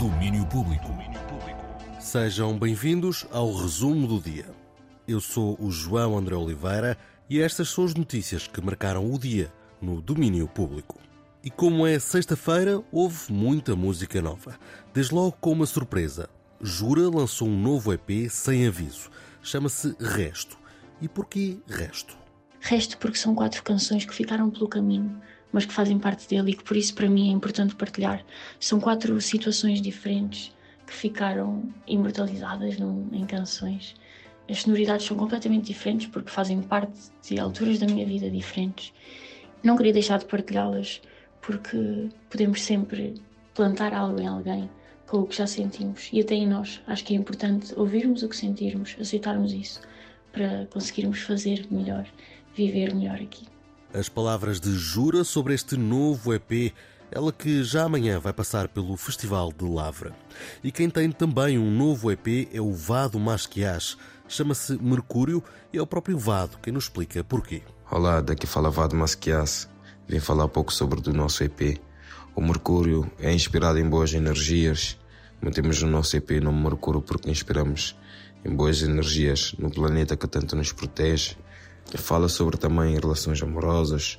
Domínio Público. Sejam bem-vindos ao resumo do dia. Eu sou o João André Oliveira e estas são as notícias que marcaram o dia no domínio público. E como é sexta-feira, houve muita música nova. Desde logo com uma surpresa. Jura lançou um novo EP sem aviso. Chama-se Resto. E porquê Resto? Resto porque são quatro canções que ficaram pelo caminho, mas que fazem parte dele e que por isso para mim é importante partilhar. São quatro situações diferentes que ficaram imortalizadas em canções. As sonoridades são completamente diferentes porque fazem parte de alturas da minha vida diferentes. Não queria deixar de partilhá-las porque podemos sempre plantar algo em alguém com o que já sentimos e até em nós. Acho que é importante ouvirmos o que sentirmos, aceitarmos isso para conseguirmos fazer melhor, viver melhor aqui. As palavras de Jura sobre este novo EP, ela que já amanhã vai passar pelo Festival de Lavra. E quem tem também um novo EP é o Vado Masquias. Chama-se Mercúrio e é o próprio Vado quem nos explica porquê. Olá, daqui fala Vado Masquias. Vim falar um pouco sobre o nosso EP. O Mercúrio é inspirado em boas energias. Mantemos o nosso EP no Mercúrio porque inspiramos em boas energias no planeta que tanto nos protege. Fala sobre também relações amorosas,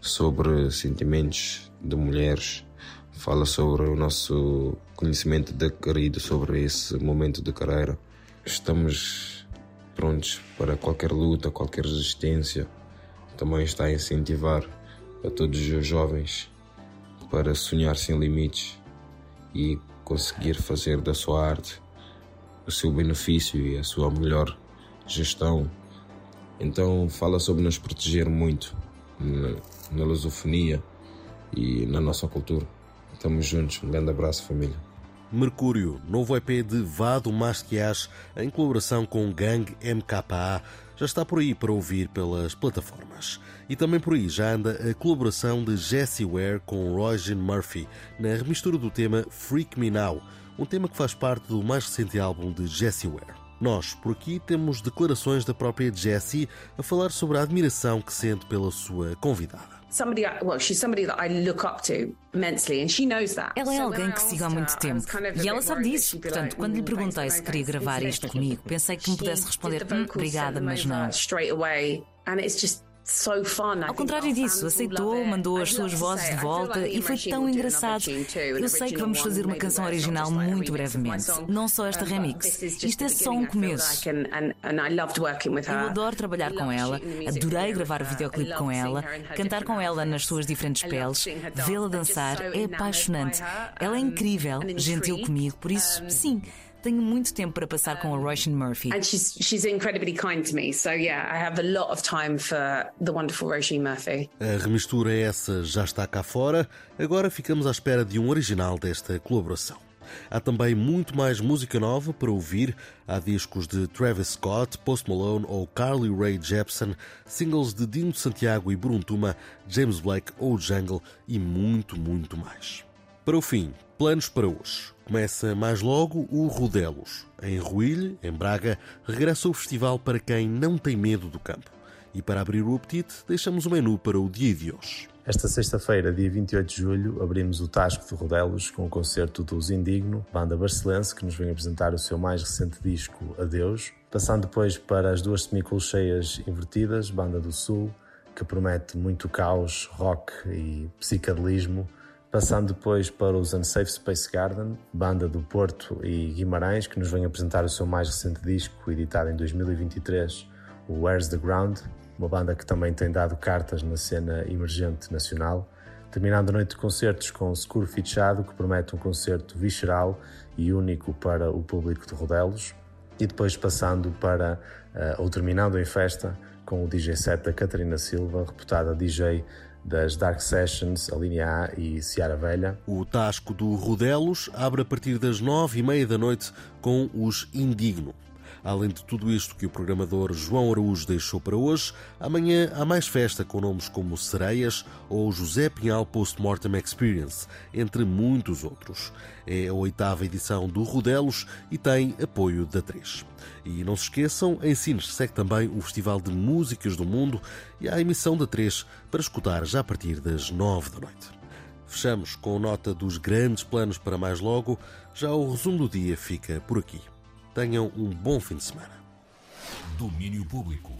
sobre sentimentos de mulheres. Fala sobre o nosso conhecimento adquirido sobre esse momento de carreira. Estamos prontos para qualquer luta, qualquer resistência. Também está a incentivar a todos os jovens para sonhar sem limites e conseguir fazer da sua arte o seu benefício e a sua melhor gestão. Então fala sobre nos proteger muito na, lusofonia e na nossa cultura. Estamos juntos. Um grande abraço, família. Mercúrio, novo EP de Vado Masquias, em colaboração com Gang MKA, já está por aí para ouvir pelas plataformas. E também por aí já anda a colaboração de Jessie Ware com Roisin Murphy na remistura do tema Freak Me Now, um tema que faz parte do mais recente álbum de Jessie Ware. Nós, por aqui, temos declarações da própria Jessie a falar sobre a admiração que sente pela sua convidada. Ela é alguém que sigo há muito tempo e ela sabe disso. Portanto, quando lhe perguntei se queria gravar isto comigo, pensei que me pudesse responder: hum, obrigada, mas não. Ao contrário disso, aceitou, mandou as suas vozes de volta e foi tão engraçado. Eu sei que vamos fazer uma canção original muito brevemente, não só esta remix. Isto é só um começo. Eu adoro trabalhar com ela, adorei gravar o videoclipe com ela, cantar com ela nas suas diferentes peles, vê-la dançar, é apaixonante. Ela é incrível, gentil comigo, por isso, sim. Tenho muito tempo para passar com a Roisin Murphy. And she's she's incredibly kind to me. So yeah, I have a lot of time for the wonderful Roisin Murphy. A remistura essa já está cá fora. Agora ficamos à espera de um original desta colaboração. Há também muito mais música nova para ouvir. Há discos de Travis Scott, Post Malone ou Carly Rae Jepsen, singles de Dino Santiago e Bruntuma, James Blake ou Jungle e muito, muito mais. Para o fim, planos para hoje. Começa mais logo o Rodelos. Em Ruilhe, em Braga, regressa o festival para quem não tem medo do campo. E para abrir o apetite, deixamos o menu para o dia de hoje. Esta sexta-feira, dia 28 de julho, abrimos o Tasco de Rodelos com o concerto dos Indigno, banda barcelense que nos vem apresentar o seu mais recente disco Adeus, passando depois para as duas semicolcheias invertidas, banda do Sul, que promete muito caos, rock e psicadelismo, passando depois para os Unsafe Space Garden, banda do Porto e Guimarães, que nos vem apresentar o seu mais recente disco, editado em 2023, o Where's the Ground, uma banda que também tem dado cartas na cena emergente nacional, terminando a noite de concertos com o Securo Fichado, que promete um concerto visceral e único para o público de Rodelos, e depois passando para, uh, ou terminando em festa, com o DJ set da Catarina Silva, reputada DJ das Dark Sessions, a linha A e Seara Velha. O Tasco do Rodelos abre a partir das nove e meia da noite com os Indigno. Além de tudo isto que o programador João Araújo deixou para hoje, amanhã há mais festa com nomes como Sereias ou José Pinhal Postmortem Experience, entre muitos outros. É a oitava edição do Rodelos e tem apoio da 3. E não se esqueçam, em Sines segue também o Festival de Músicas do Mundo e a emissão da 3 para escutar já a partir das 9 da noite. Fechamos com nota dos grandes planos para mais logo. Já o resumo do dia fica por aqui. Tenham um bom fim de semana. Domínio Público.